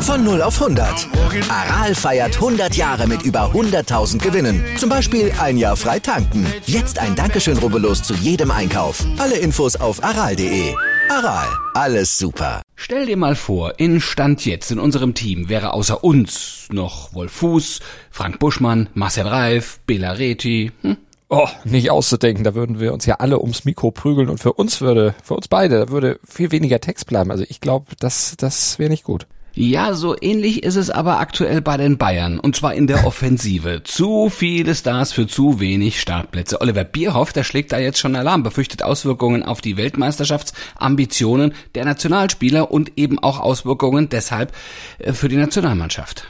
Von 0 auf 100. Aral feiert 100 Jahre mit über 100.000 Gewinnen. Zum Beispiel ein Jahr frei tanken. Jetzt ein Dankeschön, rubbellos zu jedem Einkauf. Alle Infos auf aral.de. Aral, alles super. Stell dir mal vor, in Stand jetzt in unserem Team wäre außer uns noch Wolf Fuß, Frank Buschmann, Marcel Reif, Bela Reti. Hm? Oh, nicht auszudenken, da würden wir uns ja alle ums Mikro prügeln und für uns würde, für uns beide, da würde viel weniger Text bleiben. Also ich glaube, das, das wäre nicht gut. Ja, so ähnlich ist es aber aktuell bei den Bayern. Und zwar in der Offensive. zu viele Stars für zu wenig Startplätze. Oliver Bierhoff, der schlägt da jetzt schon Alarm, befürchtet Auswirkungen auf die Weltmeisterschaftsambitionen der Nationalspieler und eben auch Auswirkungen deshalb äh, für die Nationalmannschaft.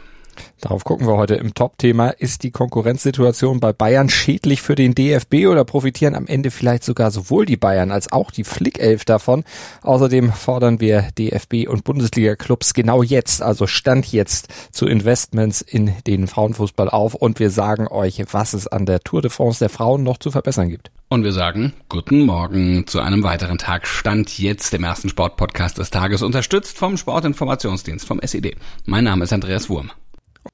Darauf gucken wir heute im Top-Thema. Ist die Konkurrenzsituation bei Bayern schädlich für den DFB oder profitieren am Ende vielleicht sogar sowohl die Bayern als auch die Flickelf davon? Außerdem fordern wir DFB und Bundesliga-Clubs genau jetzt, also Stand jetzt, zu Investments in den Frauenfußball auf und wir sagen euch, was es an der Tour de France der Frauen noch zu verbessern gibt. Und wir sagen guten Morgen zu einem weiteren Tag Stand jetzt dem ersten Sportpodcast des Tages, unterstützt vom Sportinformationsdienst vom SED. Mein Name ist Andreas Wurm.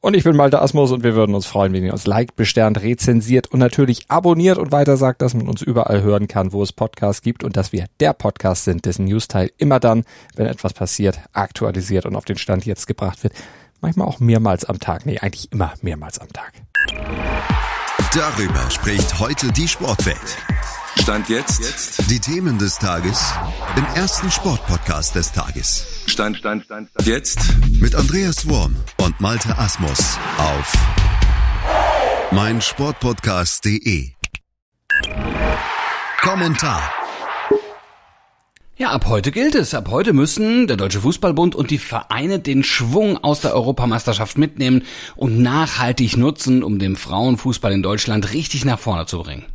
Und ich bin Malte Asmus und wir würden uns freuen, wenn ihr uns liked, besternt, rezensiert und natürlich abonniert und weiter sagt, dass man uns überall hören kann, wo es Podcasts gibt und dass wir der Podcast sind, dessen Newsteil immer dann, wenn etwas passiert, aktualisiert und auf den Stand jetzt gebracht wird. Manchmal auch mehrmals am Tag. Nee, eigentlich immer mehrmals am Tag. Darüber spricht heute die Sportwelt. Stand jetzt. jetzt. Die Themen des Tages im ersten Sportpodcast des Tages. Stand, Stand, Stand, Stand. Jetzt. Mit Andreas Worm und Malte Asmus auf meinsportpodcast.de. Kommentar. Ja, ab heute gilt es. Ab heute müssen der Deutsche Fußballbund und die Vereine den Schwung aus der Europameisterschaft mitnehmen und nachhaltig nutzen, um den Frauenfußball in Deutschland richtig nach vorne zu bringen.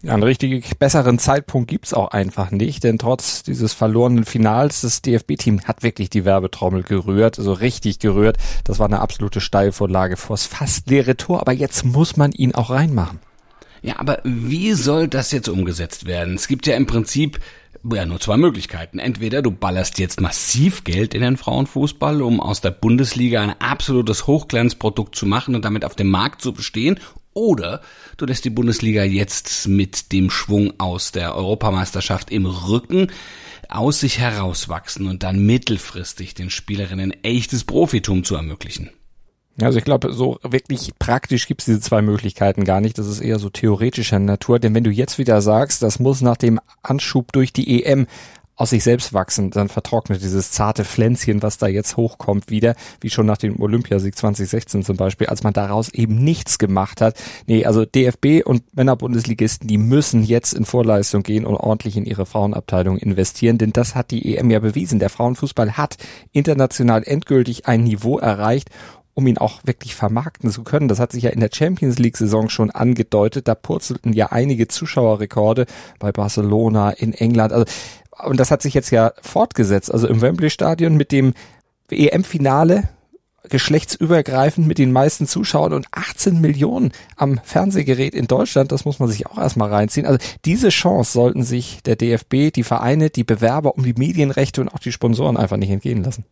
Ja, einen richtig besseren Zeitpunkt gibt's auch einfach nicht, denn trotz dieses verlorenen Finals, das DFB-Team hat wirklich die Werbetrommel gerührt, so also richtig gerührt. Das war eine absolute Steilvorlage vors fast leere Tor, aber jetzt muss man ihn auch reinmachen. Ja, aber wie soll das jetzt umgesetzt werden? Es gibt ja im Prinzip ja, nur zwei Möglichkeiten. Entweder du ballerst jetzt massiv Geld in den Frauenfußball, um aus der Bundesliga ein absolutes Hochglanzprodukt zu machen und damit auf dem Markt zu bestehen, oder du lässt die Bundesliga jetzt mit dem Schwung aus der Europameisterschaft im Rücken aus sich herauswachsen und dann mittelfristig den Spielerinnen echtes Profitum zu ermöglichen. Also ich glaube, so wirklich praktisch gibt es diese zwei Möglichkeiten gar nicht. Das ist eher so theoretischer Natur. Denn wenn du jetzt wieder sagst, das muss nach dem Anschub durch die EM aus sich selbst wachsen, dann vertrocknet dieses zarte Pflänzchen, was da jetzt hochkommt, wieder, wie schon nach dem Olympiasieg 2016 zum Beispiel, als man daraus eben nichts gemacht hat. Nee, also DFB und Männerbundesligisten, die müssen jetzt in Vorleistung gehen und ordentlich in ihre Frauenabteilung investieren, denn das hat die EM ja bewiesen. Der Frauenfußball hat international endgültig ein Niveau erreicht um ihn auch wirklich vermarkten zu können. Das hat sich ja in der Champions League Saison schon angedeutet. Da purzelten ja einige Zuschauerrekorde bei Barcelona in England. Also und das hat sich jetzt ja fortgesetzt, also im Wembley Stadion mit dem EM-Finale geschlechtsübergreifend mit den meisten Zuschauern und 18 Millionen am Fernsehgerät in Deutschland, das muss man sich auch erstmal reinziehen. Also diese Chance sollten sich der DFB, die Vereine, die Bewerber um die Medienrechte und auch die Sponsoren einfach nicht entgehen lassen.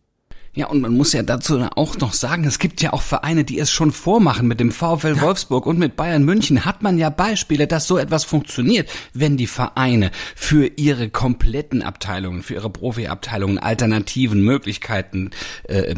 Ja, und man muss ja dazu auch noch sagen, es gibt ja auch Vereine, die es schon vormachen. Mit dem VfL Wolfsburg und mit Bayern München hat man ja Beispiele, dass so etwas funktioniert, wenn die Vereine für ihre kompletten Abteilungen, für ihre Profiabteilungen alternativen Möglichkeiten äh,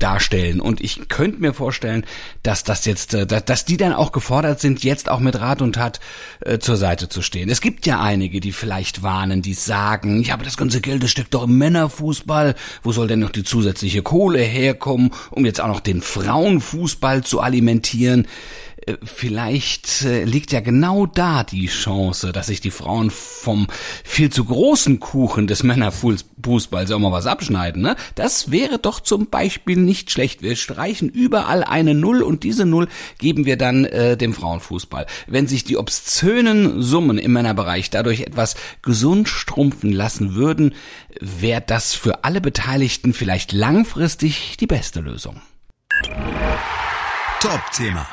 darstellen. Und ich könnte mir vorstellen, dass das jetzt, äh, dass die dann auch gefordert sind, jetzt auch mit Rat und Tat äh, zur Seite zu stehen. Es gibt ja einige, die vielleicht warnen, die sagen, ja, aber das ganze Geld, das steckt doch im Männerfußball. Wo soll denn noch die zusätzliche viel Kohle herkommen, um jetzt auch noch den Frauenfußball zu alimentieren. Äh, vielleicht äh, liegt ja genau da die Chance, dass sich die Frauen vom viel zu großen Kuchen des Männerfußballs auch mal was abschneiden. Ne? Das wäre doch zum Beispiel nicht schlecht. Wir streichen überall eine Null und diese Null geben wir dann äh, dem Frauenfußball. Wenn sich die obszönen Summen im Männerbereich dadurch etwas gesund strumpfen lassen würden, wäre das für alle Beteiligten vielleicht langfristig die beste Lösung. Top-Thema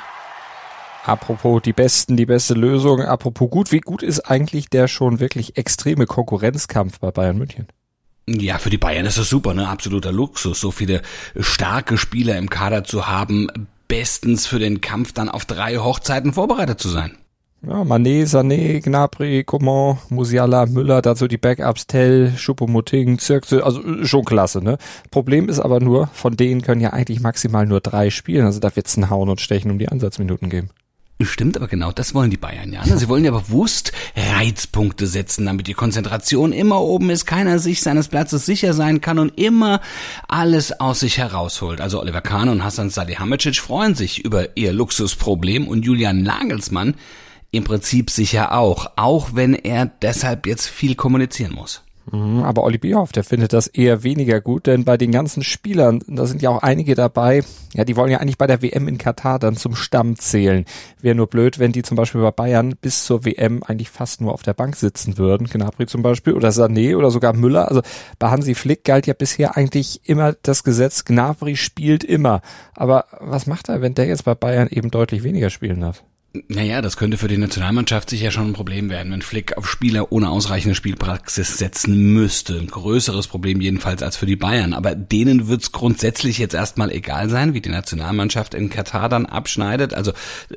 Apropos die Besten, die beste Lösung. Apropos gut, wie gut ist eigentlich der schon wirklich extreme Konkurrenzkampf bei Bayern München? Ja, für die Bayern ist das super, ne? Absoluter Luxus, so viele starke Spieler im Kader zu haben, bestens für den Kampf dann auf drei Hochzeiten vorbereitet zu sein. Ja, Mané, Sané, Gnabry, Coman, Musiala, Müller, dazu die Backups, Tell, Schuppomoting, Zirkse, also schon klasse, ne? Problem ist aber nur, von denen können ja eigentlich maximal nur drei spielen, also da wird's ein Hauen und Stechen um die Ansatzminuten geben. Stimmt, aber genau das wollen die Bayern ja. Ne? Sie wollen ja bewusst Reizpunkte setzen, damit die Konzentration immer oben ist, keiner sich seines Platzes sicher sein kann und immer alles aus sich herausholt. Also Oliver Kahn und Hassan Salihamidzic freuen sich über ihr Luxusproblem und Julian Nagelsmann im Prinzip sicher auch, auch wenn er deshalb jetzt viel kommunizieren muss. Mhm, aber Olli Bierhoff, der findet das eher weniger gut, denn bei den ganzen Spielern, da sind ja auch einige dabei, ja, die wollen ja eigentlich bei der WM in Katar dann zum Stamm zählen. Wäre nur blöd, wenn die zum Beispiel bei Bayern bis zur WM eigentlich fast nur auf der Bank sitzen würden. Gnabry zum Beispiel oder Sané oder sogar Müller. Also bei Hansi Flick galt ja bisher eigentlich immer das Gesetz, Gnabry spielt immer. Aber was macht er, wenn der jetzt bei Bayern eben deutlich weniger spielen darf? Naja, das könnte für die Nationalmannschaft sicher schon ein Problem werden, wenn Flick auf Spieler ohne ausreichende Spielpraxis setzen müsste. Ein größeres Problem jedenfalls als für die Bayern. Aber denen wird's grundsätzlich jetzt erstmal egal sein, wie die Nationalmannschaft in Katar dann abschneidet. Also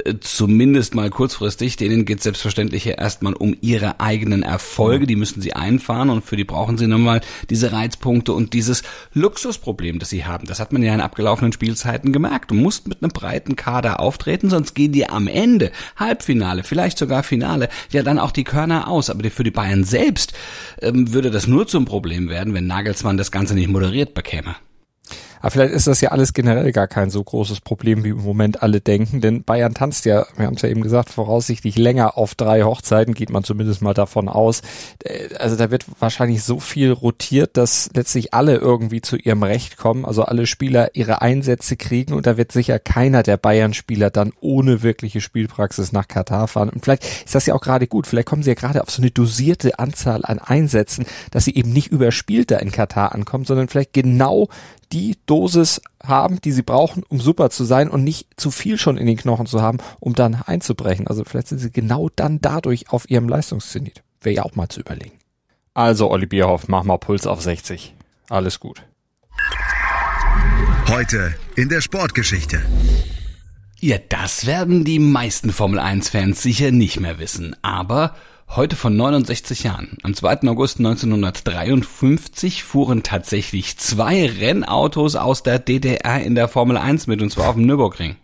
äh, zumindest mal kurzfristig. Denen geht's selbstverständlich ja erstmal um ihre eigenen Erfolge. Die müssen sie einfahren und für die brauchen sie nochmal diese Reizpunkte und dieses Luxusproblem, das sie haben. Das hat man ja in abgelaufenen Spielzeiten gemerkt. Du musst mit einem breiten Kader auftreten, sonst gehen die am Ende Halbfinale, vielleicht sogar Finale, ja dann auch die Körner aus. Aber für die Bayern selbst ähm, würde das nur zum Problem werden, wenn Nagelsmann das Ganze nicht moderiert bekäme. Aber vielleicht ist das ja alles generell gar kein so großes Problem, wie im Moment alle denken, denn Bayern tanzt ja, wir haben es ja eben gesagt, voraussichtlich länger auf drei Hochzeiten, geht man zumindest mal davon aus. Äh, also da wird wahrscheinlich so viel rotiert, dass letztlich alle irgendwie zu ihrem Recht kommen, also alle Spieler ihre Einsätze kriegen und da wird sicher keiner der Bayern-Spieler dann ohne wirkliche Spielpraxis nach Katar fahren. Und vielleicht ist das ja auch gerade gut, vielleicht kommen sie ja gerade auf so eine dosierte Anzahl an Einsätzen, dass sie eben nicht überspielt da in Katar ankommen, sondern vielleicht genau die Dosis haben, die sie brauchen, um super zu sein und nicht zu viel schon in den Knochen zu haben, um dann einzubrechen. Also vielleicht sind sie genau dann dadurch auf ihrem Leistungszenit. Wäre ja auch mal zu überlegen. Also, Olli Bierhoff, mach mal Puls auf 60. Alles gut. Heute in der Sportgeschichte. Ja, das werden die meisten Formel 1 Fans sicher nicht mehr wissen. Aber Heute von 69 Jahren, am 2. August 1953, fuhren tatsächlich zwei Rennautos aus der DDR in der Formel 1 mit, und zwar auf dem Nürburgring.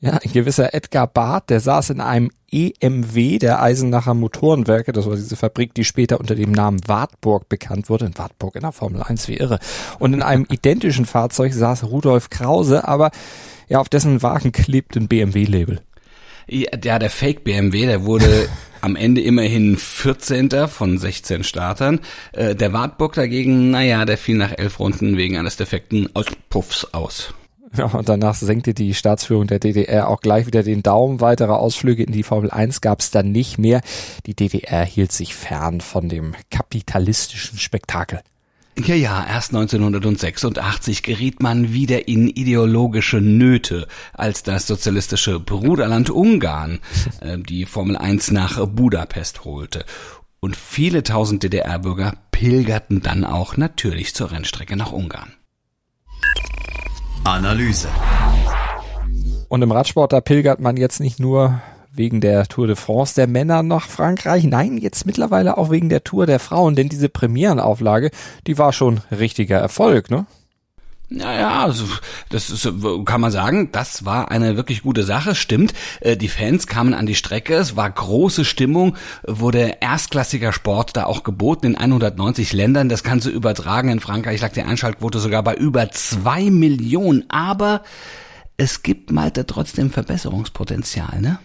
Ja, ein gewisser Edgar Barth, der saß in einem EMW der Eisenacher Motorenwerke, das war diese Fabrik, die später unter dem Namen Wartburg bekannt wurde, in Wartburg in der Formel 1, wie irre. Und in einem identischen Fahrzeug saß Rudolf Krause, aber ja, auf dessen Wagen klebt ein BMW-Label. Ja, der Fake BMW, der wurde am Ende immerhin 14. von 16 Startern. Äh, der Wartburg dagegen, naja, der fiel nach elf Runden wegen eines defekten Auspuffs aus. Ja, und danach senkte die Staatsführung der DDR auch gleich wieder den Daumen. Weitere Ausflüge in die Formel 1 gab es dann nicht mehr. Die DDR hielt sich fern von dem kapitalistischen Spektakel. Ja, ja, erst 1986 geriet man wieder in ideologische Nöte, als das sozialistische Bruderland Ungarn äh, die Formel 1 nach Budapest holte. Und viele tausend DDR-Bürger pilgerten dann auch natürlich zur Rennstrecke nach Ungarn. Analyse. Und im Radsport, da pilgert man jetzt nicht nur wegen der Tour de France der Männer nach Frankreich. Nein, jetzt mittlerweile auch wegen der Tour der Frauen, denn diese Premierenauflage, die war schon richtiger Erfolg, ne? Naja, also das ist, kann man sagen, das war eine wirklich gute Sache, stimmt. Äh, die Fans kamen an die Strecke, es war große Stimmung, wurde erstklassiger Sport da auch geboten in 190 Ländern. Das du übertragen in Frankreich, lag die Einschaltquote sogar bei über zwei Millionen. Aber es gibt Malte trotzdem Verbesserungspotenzial, ne?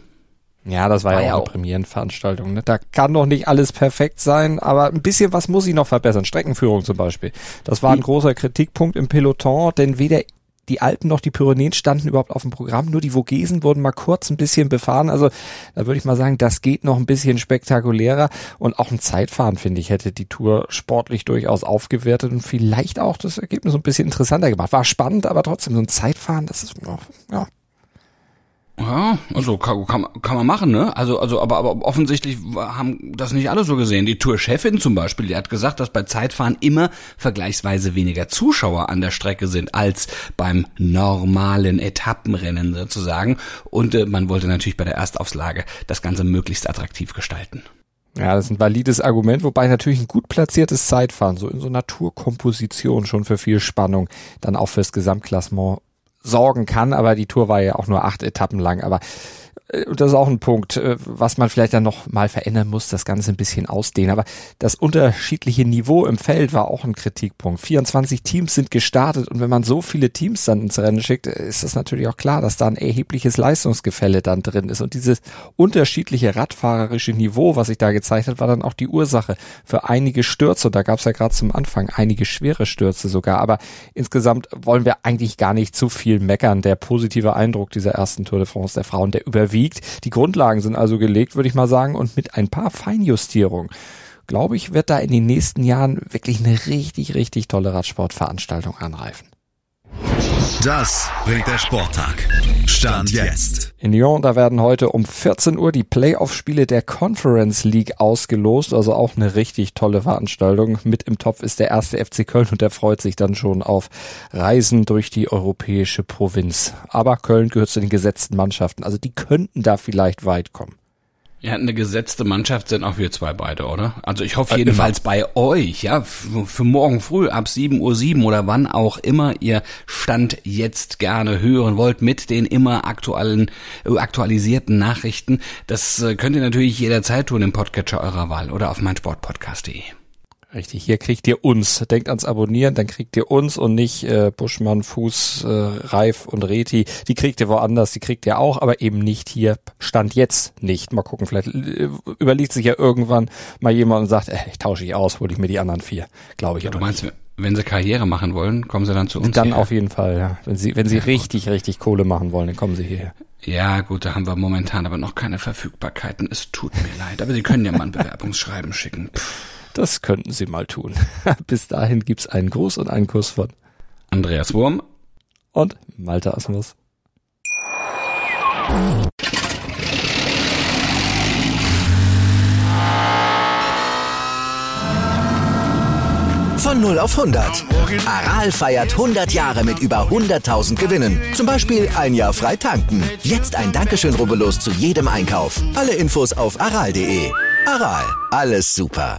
Ja, das war, war ja auch eine Premierenveranstaltung. Ne? Da kann doch nicht alles perfekt sein, aber ein bisschen was muss ich noch verbessern. Streckenführung zum Beispiel. Das war ein großer Kritikpunkt im Peloton, denn weder die Alpen noch die Pyrenäen standen überhaupt auf dem Programm, nur die Vogesen wurden mal kurz ein bisschen befahren. Also da würde ich mal sagen, das geht noch ein bisschen spektakulärer und auch ein Zeitfahren, finde ich, hätte die Tour sportlich durchaus aufgewertet und vielleicht auch das Ergebnis ein bisschen interessanter gemacht. War spannend, aber trotzdem so ein Zeitfahren, das ist, ja, Ja, also kann, kann, kann man machen, ne? Also, also, aber, aber offensichtlich haben das nicht alle so gesehen. Die Tourchefin zum Beispiel, die hat gesagt, dass bei Zeitfahren immer vergleichsweise weniger Zuschauer an der Strecke sind als beim normalen Etappenrennen sozusagen. Und äh, man wollte natürlich bei der Erstauflage das Ganze möglichst attraktiv gestalten. Ja, das ist ein valides Argument, wobei natürlich ein gut platziertes Zeitfahren, so in so Naturkomposition schon für viel Spannung, dann auch fürs Gesamtklassement sorgen kann, aber die Tour war ja auch nur acht Etappen lang. Aber das ist auch ein Punkt, äh, was man vielleicht dann noch mal verändern muss, das Ganze ein bisschen ausdehnen. Aber das unterschiedliche Niveau im Feld war auch ein Kritikpunkt. 24 Teams sind gestartet und wenn man so viele Teams dann ins Rennen schickt, ist das natürlich auch klar, dass da ein erhebliches Leistungsgefälle dann drin ist. Und dieses unterschiedliche radfahrerische Niveau, was sich da gezeigt hat, war dann auch die Ursache für einige Stürze. Und da gab es ja gerade zum Anfang einige schwere Stürze sogar. Aber insgesamt wollen wir eigentlich gar nicht zu viel meckern. Der positive Eindruck dieser ersten Tour de France der Frauen, der überwiegt wiegt. Die Grundlagen sind also gelegt, würde ich mal sagen, und mit ein paar Feinjustierungen glaube ich, wird da in den nächsten Jahren wirklich eine richtig, richtig tolle Radsportveranstaltung anreifen. Das bringt der Sporttag. Stand jetzt. In Lyon, da werden heute um 14 Uhr die Playoff-Spiele der Conference League ausgelost. Also auch eine richtig tolle Veranstaltung. Mit im Topf ist der erste FC Köln und der freut sich dann schon auf Reisen durch die europäische Provinz. Aber Köln gehört zu den gesetzten Mannschaften. Also die könnten da vielleicht weit kommen. Ja, eine gesetzte Mannschaft sind auch wir zwei beide, oder? Also ich hoffe äh, jedenfalls bei euch, ja, für morgen früh ab 7.07 Uhr 7 oder wann auch immer ihr Stand jetzt gerne hören wollt mit den immer aktuellen, äh, aktualisierten Nachrichten. Das äh, könnt ihr natürlich jederzeit tun im Podcatcher eurer Wahl oder auf meinsportpodcast.de. Richtig, hier kriegt ihr uns. Denkt ans Abonnieren, dann kriegt ihr uns und nicht äh, Buschmann, Fuß, äh, Reif und Reti. Die kriegt ihr woanders, die kriegt ihr auch, aber eben nicht hier. Stand jetzt nicht. Mal gucken, vielleicht äh, überlegt sich ja irgendwann mal jemand und sagt, äh, ich tausche ich aus, hole ich mir die anderen vier. Glaube ich. Ja, du meinst, nicht. wenn sie Karriere machen wollen, kommen sie dann zu uns? Dann hier. auf jeden Fall, ja. Wenn sie, wenn sie ja, richtig, gut. richtig Kohle machen wollen, dann kommen sie hierher. Ja, gut, da haben wir momentan aber noch keine Verfügbarkeiten. Es tut mir leid, aber Sie können ja mal ein Bewerbungsschreiben schicken. Pff. Das könnten Sie mal tun. Bis dahin gibt's einen Gruß und einen Kuss von Andreas Wurm und Malte Asmus. Von 0 auf 100. Aral feiert 100 Jahre mit über 100.000 Gewinnen. Zum Beispiel ein Jahr frei tanken. Jetzt ein Dankeschön, rubbellos zu jedem Einkauf. Alle Infos auf aral.de. Aral, alles super.